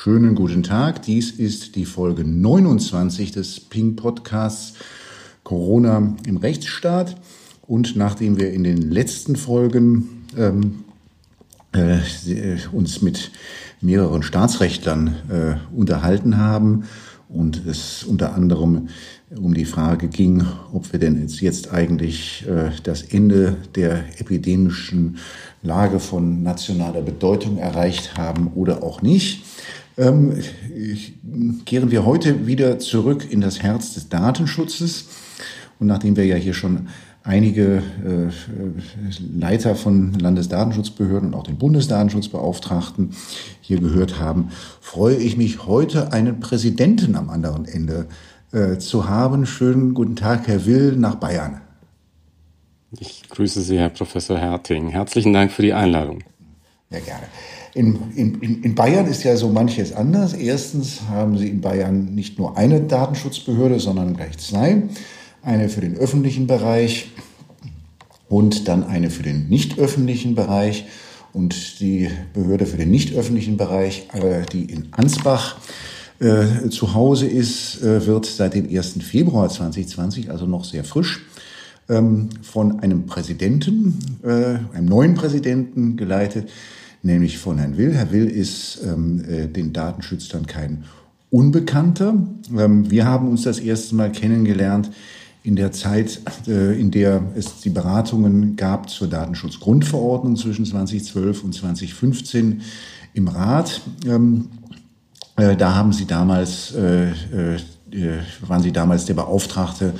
Schönen guten Tag. Dies ist die Folge 29 des Ping Podcasts Corona im Rechtsstaat. Und nachdem wir in den letzten Folgen ähm, äh, uns mit mehreren Staatsrechtlern äh, unterhalten haben und es unter anderem um die Frage ging, ob wir denn jetzt eigentlich äh, das Ende der epidemischen Lage von nationaler Bedeutung erreicht haben oder auch nicht, ähm, kehren wir heute wieder zurück in das Herz des Datenschutzes. Und nachdem wir ja hier schon einige äh, Leiter von Landesdatenschutzbehörden und auch den Bundesdatenschutzbeauftragten hier gehört haben, freue ich mich heute einen Präsidenten am anderen Ende äh, zu haben. Schönen guten Tag, Herr Will, nach Bayern. Ich grüße Sie, Herr Professor Herting. Herzlichen Dank für die Einladung. Ja, gerne. In, in, in Bayern ist ja so manches anders. Erstens haben Sie in Bayern nicht nur eine Datenschutzbehörde, sondern gleich zwei. Eine für den öffentlichen Bereich und dann eine für den nicht öffentlichen Bereich. Und die Behörde für den nicht öffentlichen Bereich, äh, die in Ansbach äh, zu Hause ist, äh, wird seit dem 1. Februar 2020, also noch sehr frisch, ähm, von einem Präsidenten, äh, einem neuen Präsidenten geleitet, nämlich von Herrn Will. Herr Will ist ähm, äh, den Datenschützern kein Unbekannter. Ähm, wir haben uns das erste Mal kennengelernt in der Zeit, äh, in der es die Beratungen gab zur Datenschutzgrundverordnung zwischen 2012 und 2015 im Rat. Ähm, äh, da haben Sie damals, äh, äh, äh, waren Sie damals der Beauftragte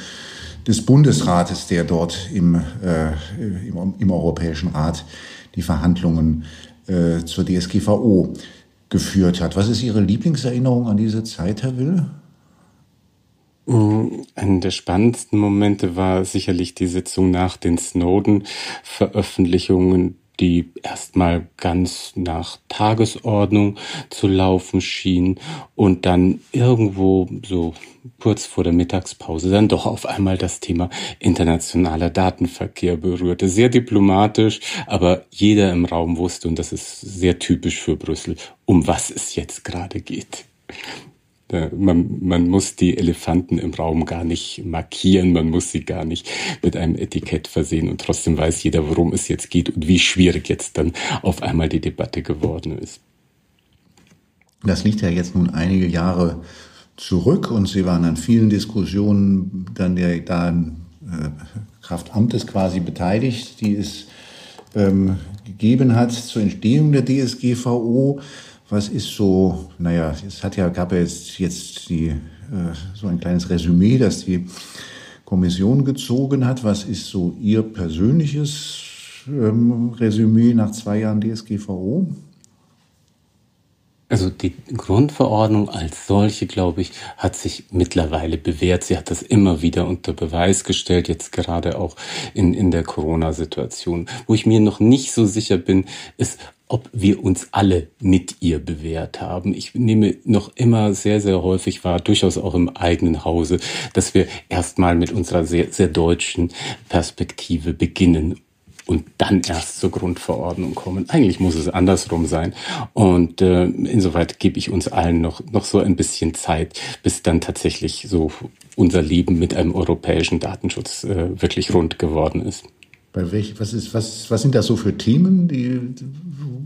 des Bundesrates, der dort im, im, im Europäischen Rat die Verhandlungen äh, zur DSGVO geführt hat. Was ist Ihre Lieblingserinnerung an diese Zeit, Herr Will? Mm, einer der spannendsten Momente war sicherlich die Sitzung nach den Snowden-Veröffentlichungen die erstmal ganz nach Tagesordnung zu laufen schien und dann irgendwo so kurz vor der Mittagspause dann doch auf einmal das Thema internationaler Datenverkehr berührte. Sehr diplomatisch, aber jeder im Raum wusste, und das ist sehr typisch für Brüssel, um was es jetzt gerade geht. Äh, man, man muss die Elefanten im Raum gar nicht markieren, man muss sie gar nicht mit einem Etikett versehen und trotzdem weiß jeder, worum es jetzt geht und wie schwierig jetzt dann auf einmal die Debatte geworden ist. Das liegt ja jetzt nun einige Jahre zurück und Sie waren an vielen Diskussionen dann der da äh, Kraft Amtes quasi beteiligt, die es ähm, gegeben hat zur Entstehung der DSGVO. Was ist so, naja, es hat ja, gab ja jetzt, jetzt die, äh, so ein kleines Resümee, das die Kommission gezogen hat. Was ist so Ihr persönliches ähm, Resümee nach zwei Jahren DSGVO? Also die Grundverordnung als solche, glaube ich, hat sich mittlerweile bewährt. Sie hat das immer wieder unter Beweis gestellt, jetzt gerade auch in, in der Corona-Situation. Wo ich mir noch nicht so sicher bin, ist, ob wir uns alle mit ihr bewährt haben. Ich nehme noch immer sehr, sehr häufig wahr, durchaus auch im eigenen Hause, dass wir erstmal mit unserer sehr, sehr deutschen Perspektive beginnen und dann erst zur Grundverordnung kommen. Eigentlich muss es andersrum sein. Und äh, insoweit gebe ich uns allen noch, noch so ein bisschen Zeit, bis dann tatsächlich so unser Leben mit einem europäischen Datenschutz äh, wirklich rund geworden ist. Bei welch, was, ist, was, was sind das so für Themen, die,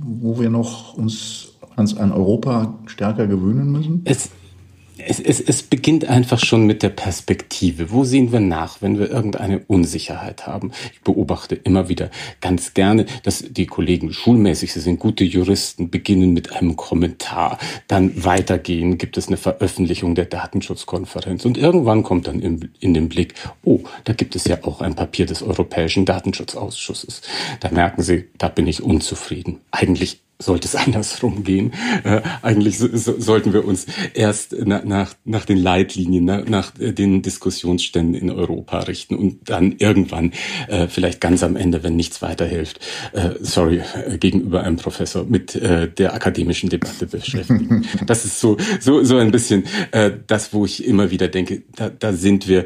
wo wir noch uns ans, an Europa stärker gewöhnen müssen? Es, es, es, es beginnt einfach schon mit der Perspektive. Wo sehen wir nach, wenn wir irgendeine Unsicherheit haben? Ich beobachte immer wieder ganz gerne, dass die Kollegen schulmäßig, sie sind gute Juristen, beginnen mit einem Kommentar, dann weitergehen, gibt es eine Veröffentlichung der Datenschutzkonferenz und irgendwann kommt dann in, in den Blick, oh, da gibt es ja auch ein Papier des Europäischen Datenschutzausschusses. Da merken sie, da bin ich unzufrieden. Eigentlich sollte es andersrum gehen. Äh, eigentlich so, so, sollten wir uns erst na, nach, nach den Leitlinien, na, nach äh, den Diskussionsständen in Europa richten und dann irgendwann, äh, vielleicht ganz am Ende, wenn nichts weiterhilft, äh, sorry, äh, gegenüber einem Professor mit äh, der akademischen Debatte beschäftigen. das ist so, so, so ein bisschen das, wo ich immer wieder denke, da, da sind wir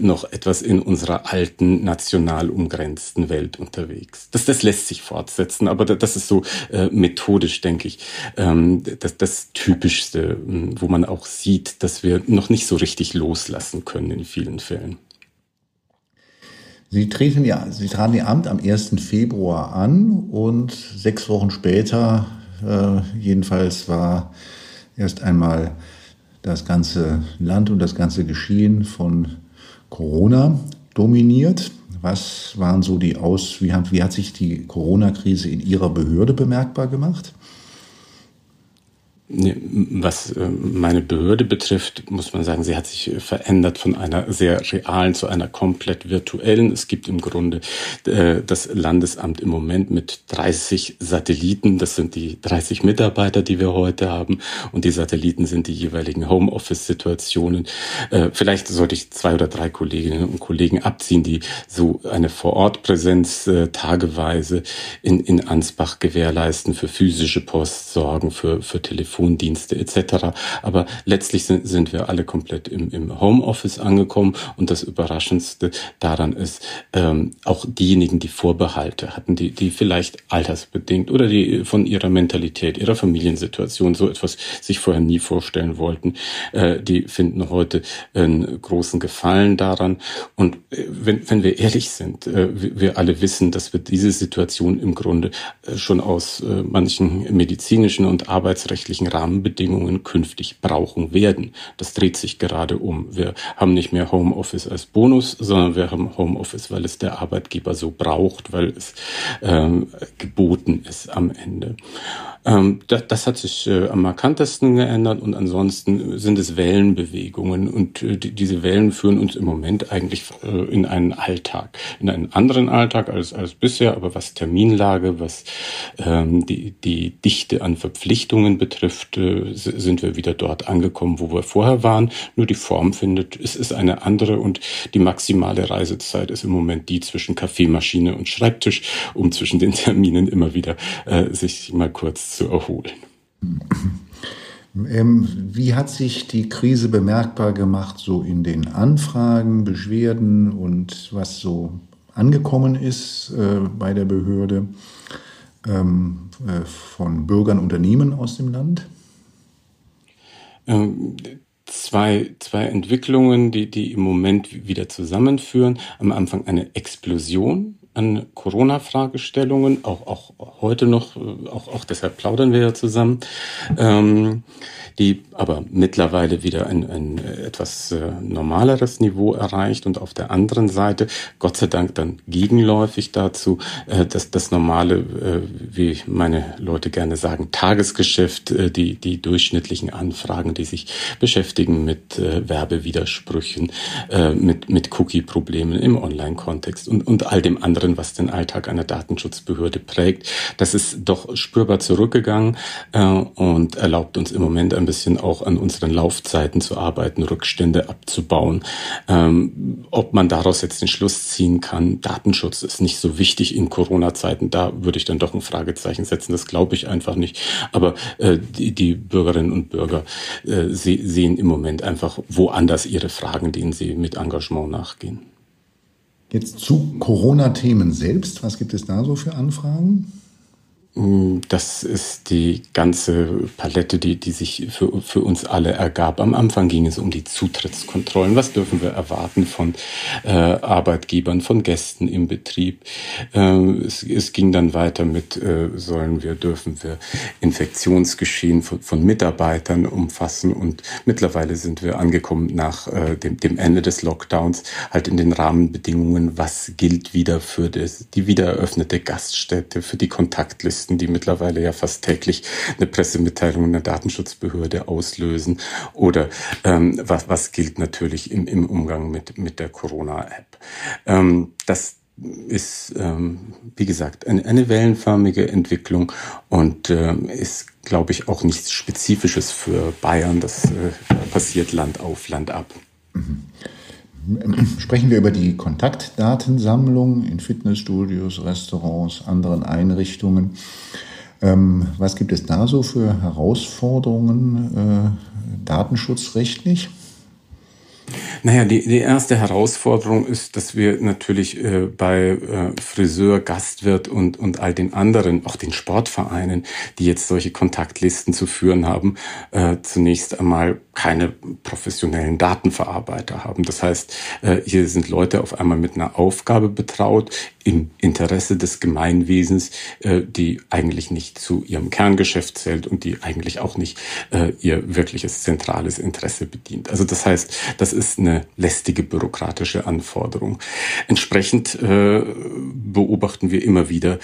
noch etwas in unserer alten, national umgrenzten Welt unterwegs. Das, das lässt sich fortsetzen, aber das ist so mit methodisch, denke ich, ähm, das, das Typischste, hm, wo man auch sieht, dass wir noch nicht so richtig loslassen können in vielen Fällen. Sie treten ja, Sie traten Ihr Amt am 1. Februar an und sechs Wochen später, äh, jedenfalls war erst einmal das ganze Land und das ganze Geschehen von Corona dominiert. Was waren so die Aus, wie hat, wie hat sich die Corona-Krise in Ihrer Behörde bemerkbar gemacht? Was äh, meine Behörde betrifft, muss man sagen, sie hat sich äh, verändert von einer sehr realen zu einer komplett virtuellen. Es gibt im Grunde äh, das Landesamt im Moment mit 30 Satelliten. Das sind die 30 Mitarbeiter, die wir heute haben. Und die Satelliten sind die jeweiligen Homeoffice-Situationen. Vielleicht sollte ich zwei oder drei Kolleginnen und Kollegen abziehen, die so eine Vorortpräsenz tageweise in, in Ansbach gewährleisten, für physische Post sorgen, für, für Telefon Telefondienste etc. Aber letztlich sind, sind wir alle komplett im, im Homeoffice angekommen und das Überraschendste daran ist, ähm, auch diejenigen, die Vorbehalte hatten, die, die vielleicht altersbedingt oder die von ihrer Mentalität, ihrer Familiensituation so etwas sich vorher nie vorstellen wollten, äh, die finden heute einen großen Gefallen daran. Und äh, wenn, wenn wir ehrlich sind, äh, wir alle wissen, dass wir diese Situation im Grunde äh, schon aus äh, manchen medizinischen und arbeitsrechtlichen Rahmenbedingungen künftig brauchen werden. Das dreht sich gerade um. Wir haben nicht mehr Homeoffice als Bonus, sondern wir haben Homeoffice, weil es der Arbeitgeber so braucht, weil es ähm, geboten ist am Ende. Ähm, das, das, hat sich äh, am markantesten geändert und ansonsten sind es Wellenbewegungen und äh, die, diese Wellen führen uns im Moment eigentlich äh, in einen Alltag, in einen anderen Alltag als, als bisher, aber was Terminlage, was ähm, die, die Dichte an Verpflichtungen betrifft, äh, sind wir wieder dort angekommen, wo wir vorher waren. Nur die Form findet, es ist eine andere und die maximale Reisezeit ist im Moment die zwischen Kaffeemaschine und Schreibtisch, um zwischen den Terminen immer wieder äh, sich mal kurz zu erholen. Ähm, wie hat sich die Krise bemerkbar gemacht, so in den Anfragen, Beschwerden und was so angekommen ist äh, bei der Behörde ähm, äh, von Bürgern, Unternehmen aus dem Land? Ähm, zwei, zwei Entwicklungen, die, die im Moment wieder zusammenführen. Am Anfang eine Explosion an Corona-Fragestellungen, auch, auch heute noch, äh, auch, auch deshalb plaudern wir ja zusammen. Ähm, die aber mittlerweile wieder ein, ein etwas äh, normaleres Niveau erreicht und auf der anderen Seite, Gott sei Dank dann gegenläufig dazu, äh, dass das normale, äh, wie meine Leute gerne sagen, Tagesgeschäft, äh, die, die durchschnittlichen Anfragen, die sich beschäftigen mit äh, Werbewidersprüchen, äh, mit, mit Cookie-Problemen im Online-Kontext und, und all dem anderen, was den Alltag einer Datenschutzbehörde prägt, das ist doch spürbar zurückgegangen äh, und erlaubt uns im Moment ein bisschen auch an unseren Laufzeiten zu arbeiten, Rückstände abzubauen. Ähm, ob man daraus jetzt den Schluss ziehen kann, Datenschutz ist nicht so wichtig in Corona-Zeiten, da würde ich dann doch ein Fragezeichen setzen. Das glaube ich einfach nicht. Aber äh, die, die Bürgerinnen und Bürger äh, sehen im Moment einfach woanders ihre Fragen, denen sie mit Engagement nachgehen. Jetzt zu Corona-Themen selbst. Was gibt es da so für Anfragen? Mm, das ist die ganze Palette, die, die sich für, für uns alle ergab. Am Anfang ging es um die Zutrittskontrollen. Was dürfen wir erwarten von äh, Arbeitgebern, von Gästen im Betrieb? Äh, es, es ging dann weiter mit, äh, sollen wir, dürfen wir Infektionsgeschehen von, von Mitarbeitern umfassen? Und mittlerweile sind wir angekommen nach äh, dem, dem Ende des Lockdowns, halt in den Rahmenbedingungen, was gilt wieder für das, die wieder eröffnete Gaststätte, für die Kontaktliste Journalisten, die mittlerweile ja fast täglich eine Pressemitteilung in der Datenschutzbehörde auslösen. Oder ähm, was, was gilt natürlich im, im Umgang mit, mit der Corona-App. Ähm, das ist, ähm, wie gesagt, eine, eine wellenförmige Entwicklung und ähm, ist, glaube ich, auch nichts Spezifisches für Bayern. Das äh, passiert Land auf, Land ab. Mhm. Sprechen wir über die Kontaktdatensammlung in Fitnessstudios, Restaurants, anderen Einrichtungen. Ähm, was gibt es da so für Herausforderungen äh, datenschutzrechtlich? Naja, die, die erste Herausforderung ist, dass wir natürlich äh, bei äh, Friseur, Gastwirt und, und all den anderen, auch den Sportvereinen, die jetzt solche Kontaktlisten zu führen haben, äh, zunächst einmal keine professionellen Datenverarbeiter haben. Das heißt, äh, hier sind Leute auf einmal mit einer Aufgabe betraut im Interesse des Gemeinwesens, äh, die eigentlich nicht zu ihrem Kerngeschäft zählt und die eigentlich auch nicht äh, ihr wirkliches zentrales Interesse bedient. Also das heißt, das ist eine lästige bürokratische Anforderung. Entsprechend beobachten wir immer wieder,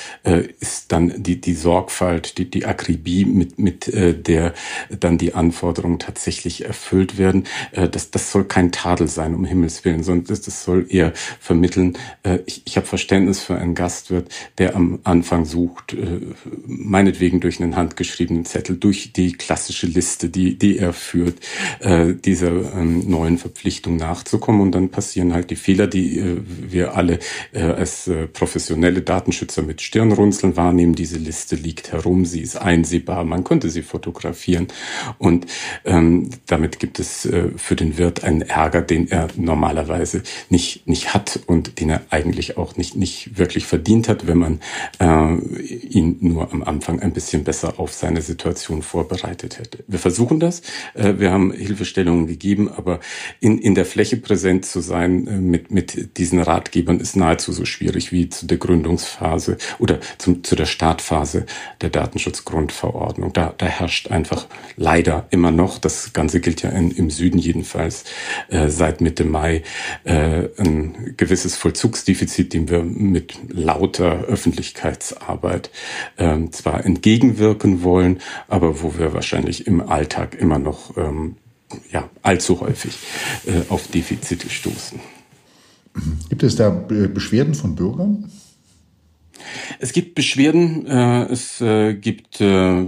ist dann die, die Sorgfalt, die, die Akribie, mit, mit der dann die Anforderungen tatsächlich erfüllt werden. Äh, das, das soll kein Tadel sein, um Himmels Willen, sondern das, das soll eher vermitteln, äh, ich, ich habe Verständnis für einen Gastwirt, der am Anfang sucht, äh, meinetwegen durch einen handgeschriebenen Zettel, durch die klassische Liste, die, die er führt, äh, dieser ähm, neuen Verpflichtung nachzukommen. Und dann passieren halt die Fehler, die äh, wir alle äh, als äh, professionelle Datenschützer mit Stirnrunzeln wahrnehmen. Diese Liste liegt herum, sie ist einsehbar, man könnte sie fotografieren. Und ähm, damit gibt es für den Wirt einen Ärger, den er normalerweise nicht, nicht hat und den er eigentlich auch nicht, nicht wirklich verdient hat, wenn man ihn nur am Anfang ein bisschen besser auf seine Situation vorbereitet hätte. Wir versuchen das. Wir haben Hilfestellungen gegeben, aber in, in der Fläche präsent zu sein äh, mit, mit diesen Ratgebern ist nahezu so schwierig wie zu der Gründungsphase oder zum, zu der Startphase der Datenschutzgrundverordnung. Da, da herrscht einfach leider immer noch das ganze gilt ja in, im Süden jedenfalls äh, seit Mitte Mai äh, ein gewisses Vollzugsdefizit, dem wir mit lauter Öffentlichkeitsarbeit äh, zwar entgegenwirken wollen, aber wo wir wahrscheinlich im Alltag immer noch ähm, ja, allzu häufig äh, auf Defizite stoßen. Gibt es da Beschwerden von Bürgern? Es gibt Beschwerden, äh, es äh, gibt äh,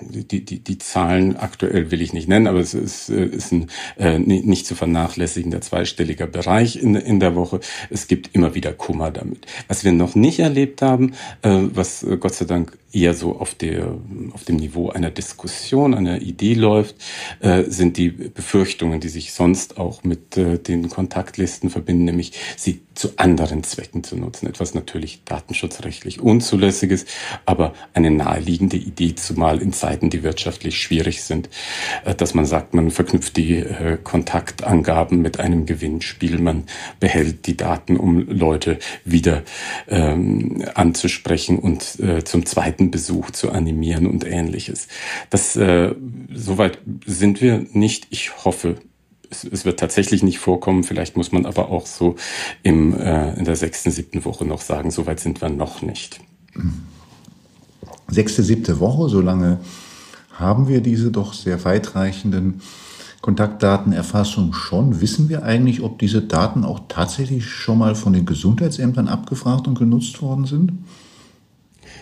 die, die, die Zahlen aktuell will ich nicht nennen, aber es ist, äh, ist ein äh, nicht zu vernachlässigender zweistelliger Bereich in, in der Woche. Es gibt immer wieder Kummer damit. Was wir noch nicht erlebt haben, äh, was äh, Gott sei Dank eher so auf, der, auf dem Niveau einer Diskussion, einer Idee läuft, äh, sind die Befürchtungen, die sich sonst auch mit äh, den Kontaktlisten verbinden, nämlich sie zu anderen Zwecken zu nutzen. Etwas natürlich datenschutzrechtlich unzulässiges, aber eine naheliegende Idee, zumal in Zeiten, die wirtschaftlich schwierig sind, äh, dass man sagt, man verknüpft die äh, Kontaktangaben mit einem Gewinnspiel, man behält die Daten, um Leute wieder ähm, anzusprechen und äh, zum zweiten zweiten Besuch zu animieren und ähnliches. Das äh, soweit sind wir nicht. Ich hoffe, es, es, wird tatsächlich nicht vorkommen. Vielleicht muss man aber auch so im, äh, in der sechsten, siebten Woche noch sagen, soweit sind wir noch nicht. Sechste, siebte Woche, so lange haben wir diese doch sehr weitreichenden Kontaktdatenerfassung schon. Wissen wir eigentlich, ob diese Daten auch tatsächlich schon mal von den Gesundheitsämtern abgefragt und genutzt worden sind?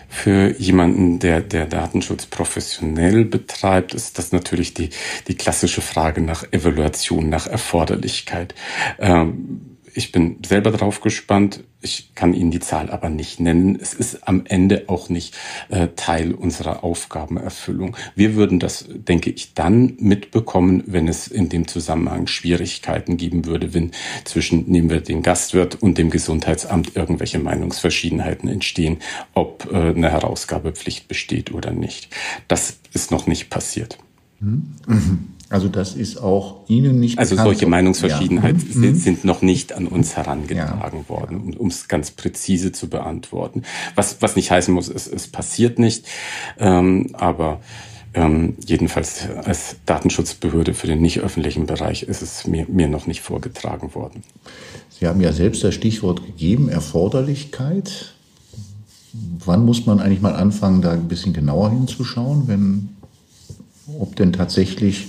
Für jemanden, der, der Datenschutz professionell betreibt, ist das natürlich die, die klassische Frage nach Evaluation, nach Erforderlichkeit. Ähm, ich bin selber drauf gespannt. Ich kann Ihnen die Zahl aber nicht nennen. Es ist am Ende auch nicht äh, Teil unserer Aufgabenerfüllung. Wir würden das, denke ich, dann mitbekommen, wenn es in dem Zusammenhang Schwierigkeiten geben würde, wenn zwischen, nehmen wir den Gastwirt und dem Gesundheitsamt irgendwelche Meinungsverschiedenheiten entstehen, ob äh, eine Herausgabepflicht besteht oder nicht. Das ist noch nicht passiert. Mhm. Also das ist auch Ihnen nicht Also solche Meinungsverschiedenheiten ja. Mhm. sind noch nicht an uns herangetragen ja. worden, um es ganz präzise zu beantworten. Was, was nicht heißen muss, es, es passiert nicht, ähm, aber ähm, jedenfalls als Datenschutzbehörde für den nicht öffentlichen Bereich ist es mir, mir noch nicht vorgetragen worden. Sie haben ja selbst das Stichwort gegeben, Erforderlichkeit. Wann muss man eigentlich mal anfangen, da ein bisschen genauer hinzuschauen, wenn ob denn tatsächlich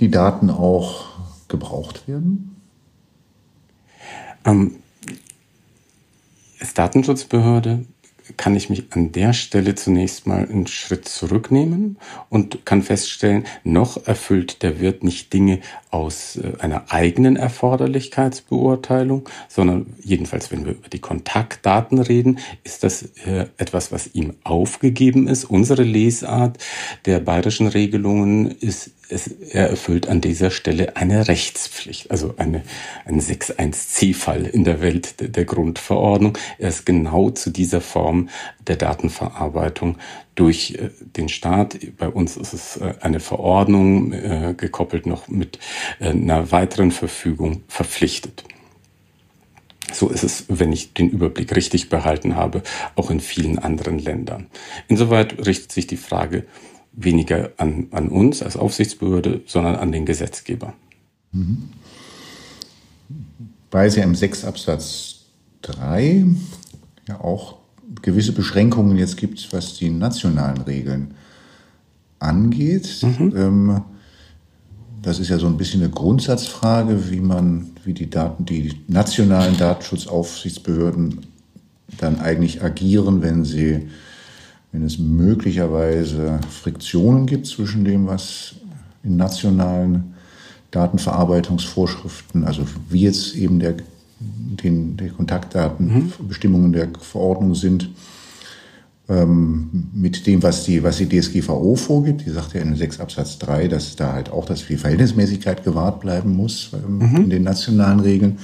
die Daten auch gebraucht werden? Ähm, als Datenschutzbehörde kann ich mich an der Stelle zunächst mal einen Schritt zurücknehmen und kann feststellen, noch erfüllt der Wirt nicht Dinge aus äh, einer eigenen Erforderlichkeitsbeurteilung, sondern jedenfalls, wenn wir über die Kontaktdaten reden, ist das äh, etwas, was ihm aufgegeben ist. Unsere Lesart der bayerischen Regelungen ist es, er erfüllt an dieser Stelle eine Rechtspflicht, also eine, ein 6.1c-Fall in der Welt der, der Grundverordnung. Er ist genau zu dieser Form der Datenverarbeitung durch äh, den Staat. Bei uns ist es äh, eine Verordnung äh, gekoppelt noch mit einer weiteren Verfügung verpflichtet. So ist es, wenn ich den Überblick richtig behalten habe, auch in vielen anderen Ländern. Insoweit richtet sich die Frage weniger an, an uns als Aufsichtsbehörde, sondern an den Gesetzgeber. Mhm. Weil es im 6 Absatz 3 ja auch gewisse Beschränkungen jetzt gibt, was die nationalen Regeln angeht. Mhm. Ähm, das ist ja so ein bisschen eine Grundsatzfrage, wie man, wie die Daten, die nationalen Datenschutzaufsichtsbehörden dann eigentlich agieren, wenn sie wenn es möglicherweise Friktionen gibt zwischen dem, was in nationalen Datenverarbeitungsvorschriften, also wie jetzt eben der, den, der Kontaktdatenbestimmungen mhm. der Verordnung sind, ähm, mit dem, was die, was die DSGVO vorgibt. Die sagt ja in 6 Absatz 3, dass da halt auch das die Verhältnismäßigkeit gewahrt bleiben muss ähm, mhm. in den nationalen Regeln.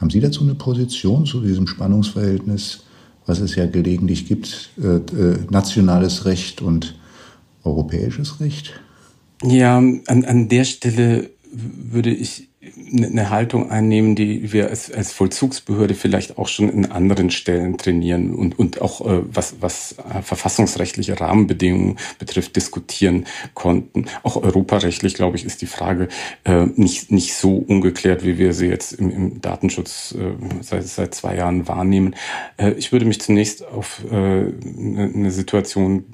Haben Sie dazu eine Position zu diesem Spannungsverhältnis? was es ja gelegentlich gibt, äh, äh, nationales Recht und europäisches Recht? Ja, an, an der Stelle würde ich eine Haltung einnehmen, die wir als, als Vollzugsbehörde vielleicht auch schon in anderen Stellen trainieren und, und auch äh, was, was äh, verfassungsrechtliche Rahmenbedingungen betrifft, diskutieren konnten. Auch europarechtlich, glaube ich, ist die Frage äh, nicht, nicht so ungeklärt, wie wir sie jetzt im, im Datenschutz äh, seit, seit zwei Jahren wahrnehmen. Äh, ich würde mich zunächst auf äh, eine, Situation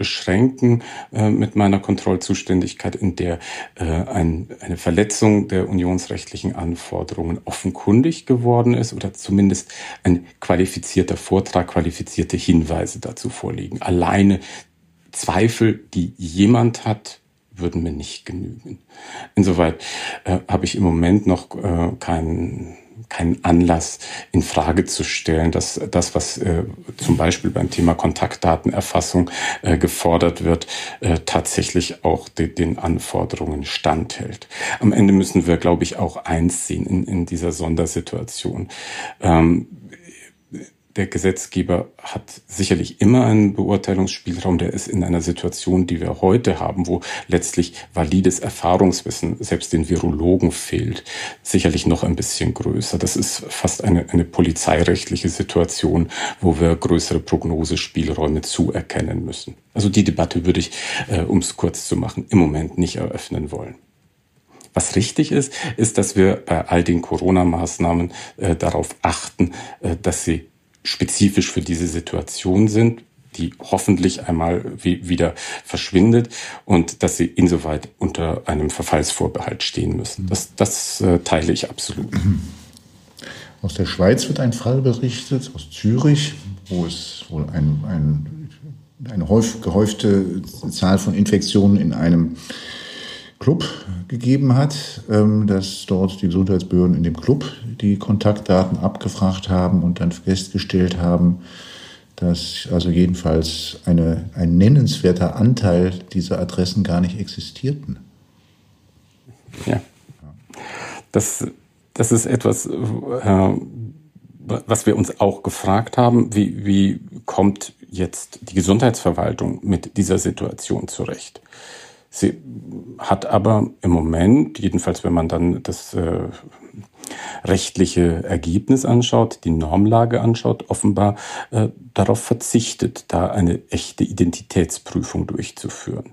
beschränken äh, mit meiner Kontrollzuständigkeit, in der äh, ein, eine Verletzung der unionsrechtlichen Anforderungen offenkundig geworden ist oder zumindest ein qualifizierter Vortrag, qualifizierte Hinweise dazu vorliegen. Alleine Zweifel, die jemand hat, würden mir nicht genügen. Insoweit äh, habe ich im Moment noch äh, keinen keinen Anlass in Frage zu stellen, dass das, was äh, zum Beispiel beim Thema Kontaktdatenerfassung äh, gefordert wird, äh, tatsächlich auch de den Anforderungen standhält. Am Ende müssen wir, glaube ich, auch eins sehen in, in dieser Sondersituation. Ähm, der Gesetzgeber hat sicherlich immer einen Beurteilungsspielraum, der ist in einer Situation, die wir heute haben, wo letztlich valides Erfahrungswissen selbst den Virologen fehlt, sicherlich noch ein bisschen größer. Das ist fast eine, eine polizeirechtliche Situation, wo wir größere Prognosespielräume zuerkennen müssen. Also die Debatte würde ich, äh, um es kurz zu machen, im Moment nicht eröffnen wollen. Was richtig ist, ist, dass wir bei all den Corona-Maßnahmen äh, darauf achten, äh, dass sie spezifisch für diese Situation sind, die hoffentlich einmal wie, wieder verschwindet und dass sie insoweit unter einem Verfallsvorbehalt stehen müssen. Das, das äh, teile ich absolut. Aus der Schweiz wird ein Fall berichtet, aus Zürich, wo es wohl ein, ein, eine häuf, gehäufte Zahl von Infektionen in einem Club gegeben hat, ähm, dass dort die Gesundheitsbehörden in dem Club die Kontaktdaten abgefragt haben und dann festgestellt haben, dass also jedenfalls eine, ein nennenswerter Anteil dieser Adressen gar nicht existierten. Ja. Das, das ist etwas, äh, was wir uns auch gefragt haben. Wie, wie kommt jetzt die Gesundheitsverwaltung mit dieser Situation zurecht? Sie hat aber im Moment, jedenfalls wenn man dann das äh, rechtliche Ergebnis anschaut, die Normlage anschaut, offenbar äh, darauf verzichtet, da eine echte Identitätsprüfung durchzuführen.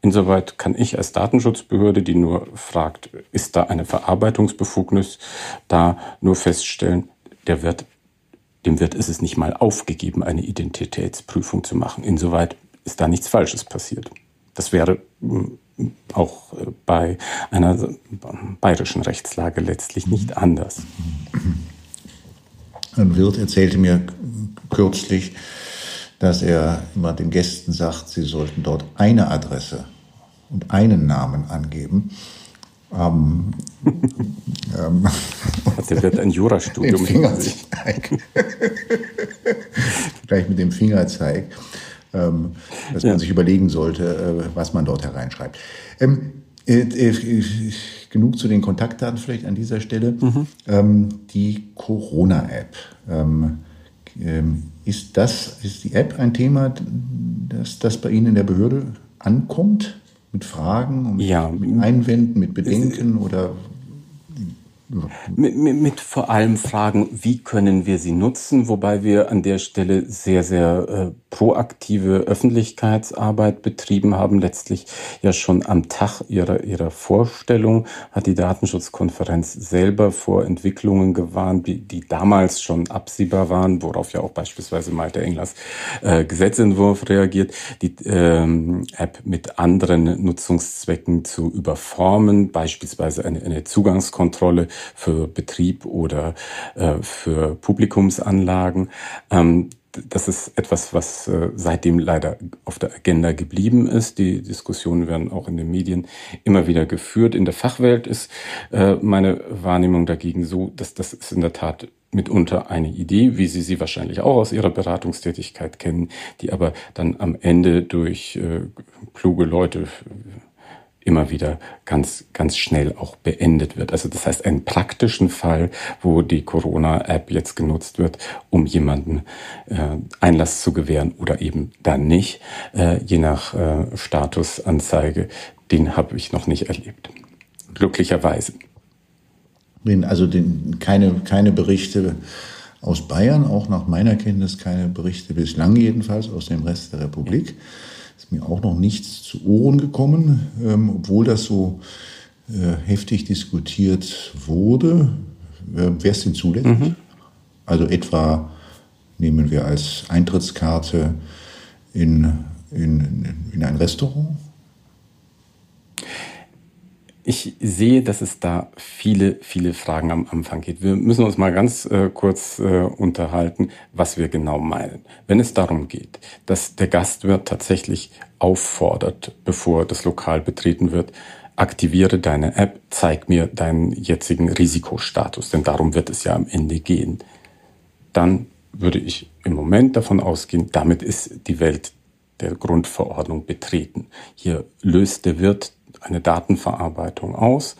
Insoweit kann ich als Datenschutzbehörde, die nur fragt, ist da eine Verarbeitungsbefugnis, da nur feststellen, der wird, dem wird ist es nicht mal aufgegeben, eine Identitätsprüfung zu machen. Insoweit ist da nichts Falsches passiert. Das wäre hm, auch äh, bei einer bayerischen Rechtslage letztlich nicht anders. Ein Wirt erzählte mir kürzlich, dass er immer den Gästen sagt, sie sollten dort eine Adresse und einen Namen angeben. Ähm, ähm, Der wird ein Jurastudium. Fingerzeig. Gleich mit dem Fingerzeig, ähm, dass ja. man sich überlegen sollte, äh, was man dort hereinschreibt. Ähm, äh, äh, genug zu den Kontaktdaten vielleicht an dieser Stelle. Mhm. Ähm, die Corona-App. Ähm, ähm, ist das, ist die App ein Thema, dass das bei Ihnen in der Behörde ankommt? Mit Fragen, mit, ja. mit Einwänden, mit Bedenken oder mit, mit, mit, vor allem Fragen, wie können wir sie nutzen, wobei wir an der Stelle sehr, sehr äh, proaktive Öffentlichkeitsarbeit betrieben haben. Letztlich ja schon am Tag ihrer, ihrer Vorstellung hat die Datenschutzkonferenz selber vor Entwicklungen gewarnt, die, die damals schon absehbar waren, worauf ja auch beispielsweise Malte Englers äh, Gesetzentwurf reagiert, die ähm, App mit anderen Nutzungszwecken zu überformen, beispielsweise eine, eine Zugangskontrolle für Betrieb oder äh, für Publikumsanlagen. Ähm, das ist etwas, was äh, seitdem leider auf der Agenda geblieben ist. Die Diskussionen werden auch in den Medien immer wieder geführt. In der Fachwelt ist äh, meine Wahrnehmung dagegen so, dass das ist in der Tat mitunter eine Idee, wie Sie sie wahrscheinlich auch aus Ihrer Beratungstätigkeit kennen, die aber dann am Ende durch äh, kluge Leute immer wieder ganz, ganz schnell auch beendet wird. Also das heißt, einen praktischen Fall, wo die Corona-App jetzt genutzt wird, um jemanden äh, Einlass zu gewähren oder eben dann nicht, äh, je nach äh, Statusanzeige, den habe ich noch nicht erlebt. Glücklicherweise. Also den, keine, keine Berichte aus Bayern, auch nach meiner Kenntnis keine Berichte bislang jedenfalls aus dem Rest der Republik. Ja ist mir auch noch nichts zu Ohren gekommen, ähm, obwohl das so äh, heftig diskutiert wurde. Äh, Wer es denn zulässt? Mhm. Also etwa nehmen wir als Eintrittskarte in, in, in ein Restaurant ich sehe, dass es da viele, viele Fragen am Anfang gibt. Wir müssen uns mal ganz äh, kurz äh, unterhalten, was wir genau meinen. Wenn es darum geht, dass der Gastwirt tatsächlich auffordert, bevor das Lokal betreten wird, aktiviere deine App, zeig mir deinen jetzigen Risikostatus, denn darum wird es ja am Ende gehen, dann würde ich im Moment davon ausgehen, damit ist die Welt der Grundverordnung betreten. Hier löst der Wirt eine Datenverarbeitung aus.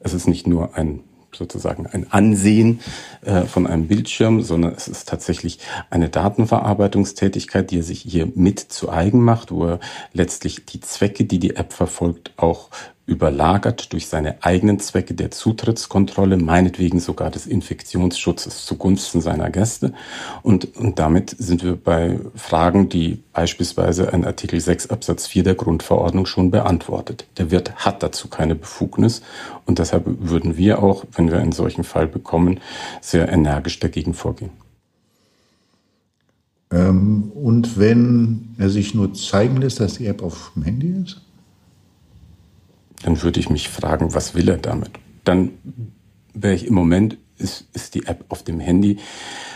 Es ist nicht nur ein sozusagen ein Ansehen äh, von einem Bildschirm, sondern es ist tatsächlich eine Datenverarbeitungstätigkeit, die er sich hier mit zu eigen macht, wo er letztlich die Zwecke, die die App verfolgt, auch überlagert durch seine eigenen Zwecke der Zutrittskontrolle, meinetwegen sogar des Infektionsschutzes zugunsten seiner Gäste. Und, und damit sind wir bei Fragen, die beispielsweise ein Artikel 6 Absatz 4 der Grundverordnung schon beantwortet. Der Wirt hat dazu keine Befugnis und deshalb würden wir auch, wenn wir einen solchen Fall bekommen, sehr energisch dagegen vorgehen. Ähm, und wenn er sich nur zeigen lässt, dass die App auf dem Handy ist? Dann würde ich mich fragen, was will er damit? Dann wäre ich im Moment, ist, ist die App auf dem Handy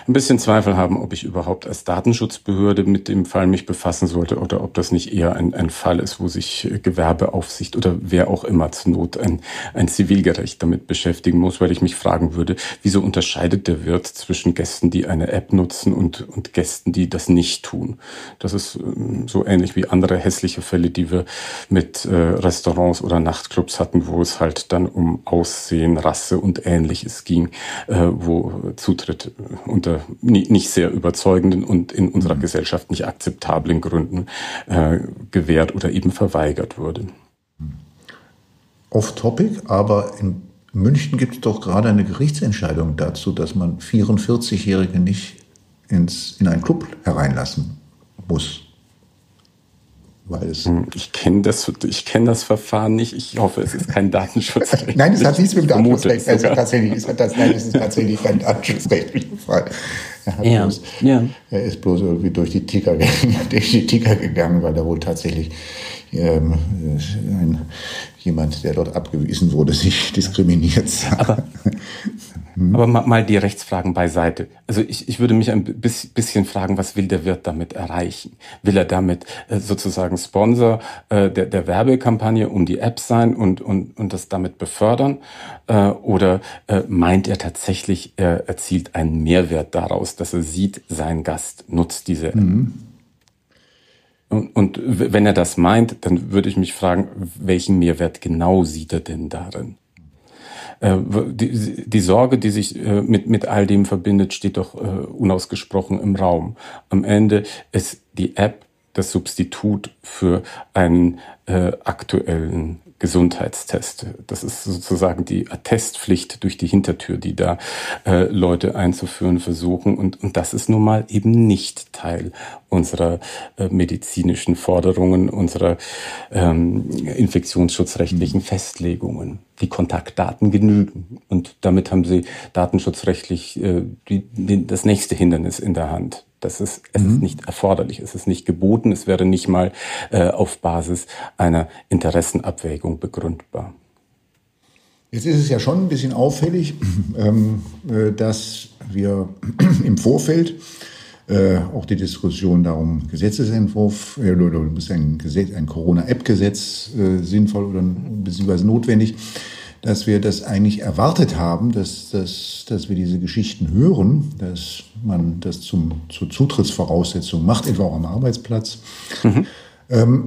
ein bisschen Zweifel haben, ob ich überhaupt als Datenschutzbehörde mit dem Fall mich befassen sollte oder ob das nicht eher ein, ein Fall ist, wo sich Gewerbeaufsicht oder wer auch immer zur Not ein, ein Zivilgerecht damit beschäftigen muss, weil ich mich fragen würde, wieso unterscheidet der Wirt zwischen Gästen, die eine App nutzen und, und Gästen, die das nicht tun? Das ist ähm, so ähnlich wie andere hässliche Fälle, die wir mit äh, Restaurants oder Nachtclubs hatten, wo es halt dann um Aussehen, Rasse und ähnliches ging, äh, wo Zutritt unter nicht sehr überzeugenden und in unserer mhm. Gesellschaft nicht akzeptablen Gründen äh, gewährt oder eben verweigert wurde. Off-Topic, aber in München gibt es doch gerade eine Gerichtsentscheidung dazu, dass man 44-Jährige nicht ins, in einen Club hereinlassen muss. Weil es hm, ich kenne das, ich kenne das Verfahren nicht. Ich hoffe, es ist kein Datenschutzrecht. nein, es hat nichts mit dem Datenschutzrecht. Also tatsächlich, hat das, nein, es ist tatsächlich kein datenschutzrechtlicher Fall. Er, ja, bloß, ja. er ist bloß irgendwie durch die Ticker, durch die Ticker gegangen, weil da wohl tatsächlich ähm, ein, jemand, der dort abgewiesen wurde, sich diskriminiert sah. Aber Mhm. Aber mal, mal die Rechtsfragen beiseite. Also ich, ich würde mich ein bisschen fragen, was will der Wirt damit erreichen? Will er damit äh, sozusagen Sponsor äh, der, der Werbekampagne um die App sein und, und, und das damit befördern? Äh, oder äh, meint er tatsächlich, er erzielt einen Mehrwert daraus, dass er sieht, sein Gast nutzt diese App? Mhm. Und, und wenn er das meint, dann würde ich mich fragen, welchen Mehrwert genau sieht er denn darin? Äh, die, die Sorge, die sich äh, mit, mit all dem verbindet, steht doch äh, unausgesprochen im Raum. Am Ende ist die App das Substitut für einen aktuellen Gesundheitstest. Das ist sozusagen die Attestpflicht durch die Hintertür, die da äh, Leute einzuführen versuchen. Und, und das ist nun mal eben nicht Teil unserer äh, medizinischen Forderungen, unserer ähm, infektionsschutzrechtlichen Festlegungen. Die Kontaktdaten genügen. Und damit haben sie datenschutzrechtlich äh, die, die, das nächste Hindernis in der Hand. Das ist, es mhm. ist nicht erforderlich, es ist nicht geboten, es wäre nicht mal äh, auf Basis einer Interessenabwägung begründbar. Jetzt ist es ja schon ein bisschen auffällig, ähm, äh, dass wir im Vorfeld äh, auch die Diskussion darum, Gesetzesentwurf, äh, muss ein, Gesetz, ein Corona-App-Gesetz äh, sinnvoll oder beziehungsweise notwendig, dass wir das eigentlich erwartet haben, dass, dass, dass wir diese Geschichten hören, dass man das zum, zur Zutrittsvoraussetzung macht, etwa auch am Arbeitsplatz. Mhm. Ähm,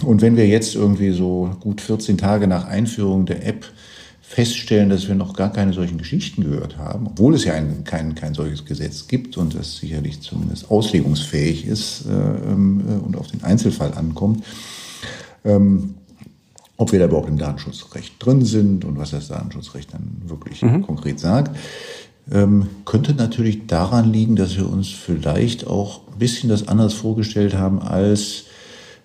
und wenn wir jetzt irgendwie so gut 14 Tage nach Einführung der App feststellen, dass wir noch gar keine solchen Geschichten gehört haben, obwohl es ja ein, kein, kein solches Gesetz gibt und das sicherlich zumindest auslegungsfähig ist äh, ähm, äh, und auf den Einzelfall ankommt, ähm, ob wir da überhaupt im Datenschutzrecht drin sind und was das Datenschutzrecht dann wirklich mhm. konkret sagt, ähm, könnte natürlich daran liegen, dass wir uns vielleicht auch ein bisschen das anders vorgestellt haben, als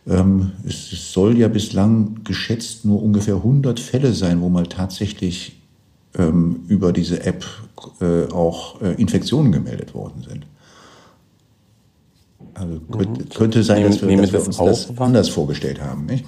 ähm, es, es, soll ja bislang geschätzt nur ungefähr 100 Fälle sein, wo mal tatsächlich ähm, über diese App äh, auch äh, Infektionen gemeldet worden sind. Also könnte, mhm. könnte sein, dass wir, dass wir uns das anders vorgestellt haben. Nicht?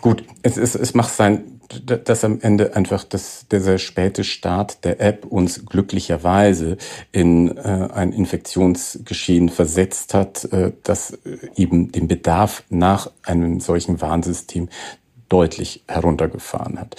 Gut, es, es, es macht sein, dass am Ende einfach das, der sehr späte Start der App uns glücklicherweise in äh, ein Infektionsgeschehen versetzt hat, äh, das eben den Bedarf nach einem solchen Warnsystem deutlich heruntergefahren hat.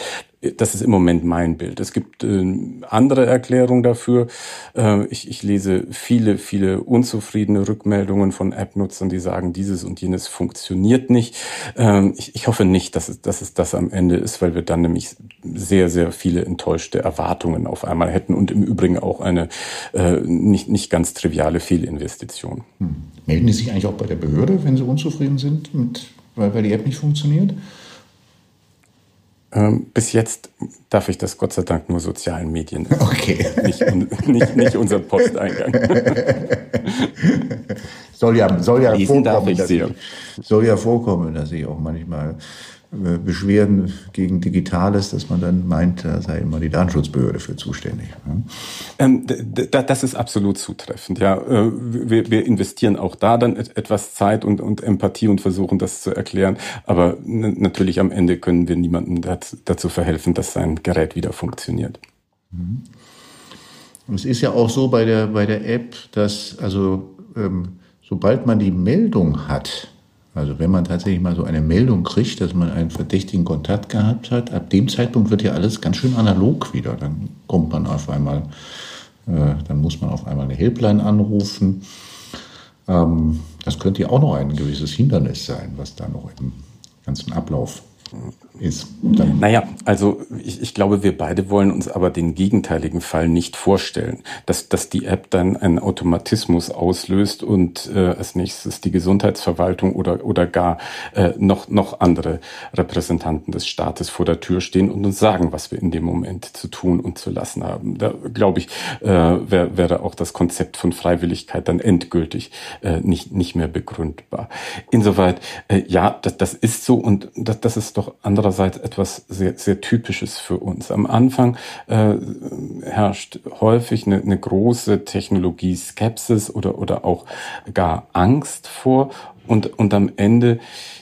Das ist im Moment mein Bild. Es gibt äh, andere Erklärungen dafür. Äh, ich, ich, lese viele, viele unzufriedene Rückmeldungen von App-Nutzern, die sagen, dieses und jenes funktioniert nicht. Ähm, ich, ich, hoffe nicht, dass es, dass es das am Ende ist, weil wir dann nämlich sehr, sehr viele enttäuschte Erwartungen auf einmal hätten und im Übrigen auch eine äh, nicht, nicht ganz triviale Fehlinvestition. Hm. Melden die sich eigentlich auch bei der Behörde, wenn sie unzufrieden sind, mit, weil, weil die App nicht funktioniert? Ähm, bis jetzt darf ich das Gott sei Dank nur sozialen Medien. Okay. Nicht, nicht, nicht unser Posteingang. soll ja, soll ja vorkommen, dass ich, soll ja vorkommen, dass ich auch manchmal Beschwerden gegen Digitales, dass man dann meint, da sei immer die Datenschutzbehörde für zuständig. Ähm, das ist absolut zutreffend. Ja, äh, wir, investieren auch da dann etwas Zeit und, und, Empathie und versuchen das zu erklären. Aber natürlich am Ende können wir niemandem dazu verhelfen, dass sein Gerät wieder funktioniert. Mhm. Es ist ja auch so bei der, bei der App, dass also ähm, sobald man die Meldung hat, also wenn man tatsächlich mal so eine Meldung kriegt, dass man einen verdächtigen Kontakt gehabt hat, ab dem Zeitpunkt wird ja alles ganz schön analog wieder. Dann kommt man auf einmal, äh, dann muss man auf einmal eine Helpline anrufen. Ähm, das könnte ja auch noch ein gewisses Hindernis sein, was da noch im ganzen Ablauf ist. Dann naja, also ich, ich glaube, wir beide wollen uns aber den gegenteiligen Fall nicht vorstellen, dass, dass die App dann einen Automatismus auslöst und äh, als nächstes die Gesundheitsverwaltung oder, oder gar äh, noch, noch andere Repräsentanten des Staates vor der Tür stehen und uns sagen, was wir in dem Moment zu tun und zu lassen haben. Da glaube ich, äh, wär, wäre auch das Konzept von Freiwilligkeit dann endgültig äh, nicht, nicht mehr begründbar. Insoweit, äh, ja, das, das ist so und das, das ist doch andererseits etwas sehr, sehr Typisches für uns. Am Anfang äh, herrscht häufig eine, eine große Technologie-Skepsis oder, oder auch gar Angst vor Und, und am Ende,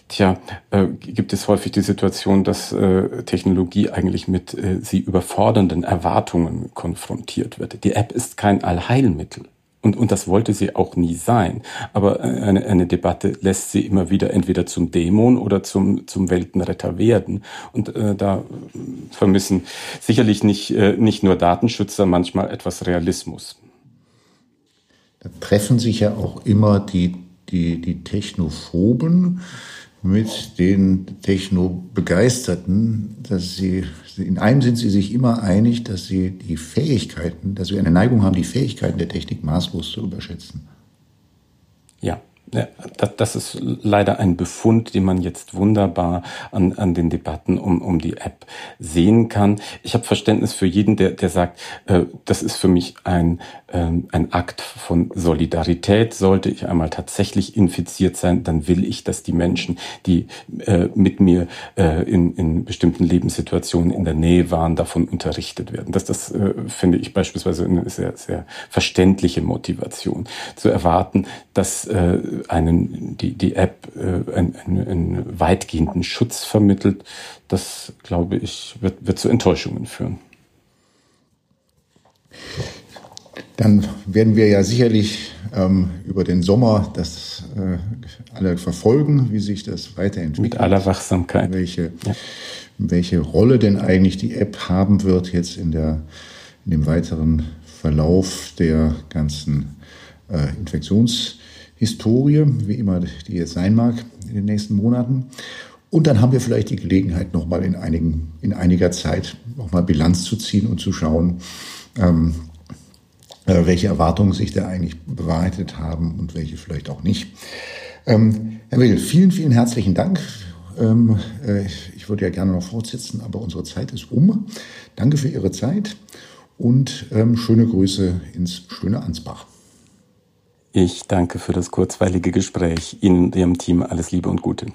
tja, äh, gibt es häufig die Situation, dass äh, Technologie eigentlich mit äh, sie überfordernden Erwartungen konfrontiert wird. Die App ist kein Allheilmittel. Und, und das wollte sie auch nie sein. Aber äh, eine, eine Debatte lässt sie immer wieder entweder zum Dämon oder zum, zum Weltenretter werden. Und äh, da vermissen sicherlich nicht, äh, nicht nur Datenschützer manchmal etwas Realismus. Da treffen sich ja auch immer die, die, die Technophoben mit den Techno-Begeisterten, dass sie, in einem sind sie sich immer einig, dass sie die Fähigkeiten, dass wir eine Neigung haben, die Fähigkeiten der Technik maßlos zu überschätzen. Ja, ja, das ist leider ein Befund, den man jetzt wunderbar an, an den Debatten um, um die App sehen kann. Ich habe Verständnis für jeden, der, der sagt, äh, das ist für mich ein, ähm, ein Akt von Solidarität. Sollte ich einmal tatsächlich infiziert sein, dann will ich, dass die Menschen, die äh, mit mir äh, in, in bestimmten Lebenssituationen in der Nähe waren, davon unterrichtet werden. Das, das äh, finde ich beispielsweise eine sehr, sehr verständliche Motivation. Zu erwarten, dass äh, einen, die, die App äh, einen, einen weitgehenden Schutz vermittelt, das, glaube ich, wird, wird zu Enttäuschungen führen. Dann werden wir ja sicherlich ähm, über den Sommer das äh, alle verfolgen, wie sich das weiterentwickelt. Mit aller Wachsamkeit. Welche, ja. welche Rolle denn eigentlich die App haben wird jetzt in, der, in dem weiteren Verlauf der ganzen äh, Infektions- Historie, wie immer die jetzt sein mag in den nächsten Monaten. Und dann haben wir vielleicht die Gelegenheit, nochmal in, einigen, in einiger Zeit nochmal Bilanz zu ziehen und zu schauen, ähm, äh, welche Erwartungen sich da eigentlich bewahrheitet haben und welche vielleicht auch nicht. Ähm, Herr Will, vielen, vielen herzlichen Dank. Ähm, äh, ich würde ja gerne noch fortsetzen, aber unsere Zeit ist um. Danke für Ihre Zeit und ähm, schöne Grüße ins schöne Ansbach. Ich danke für das kurzweilige Gespräch. Ihnen und Ihrem Team alles Liebe und Gute.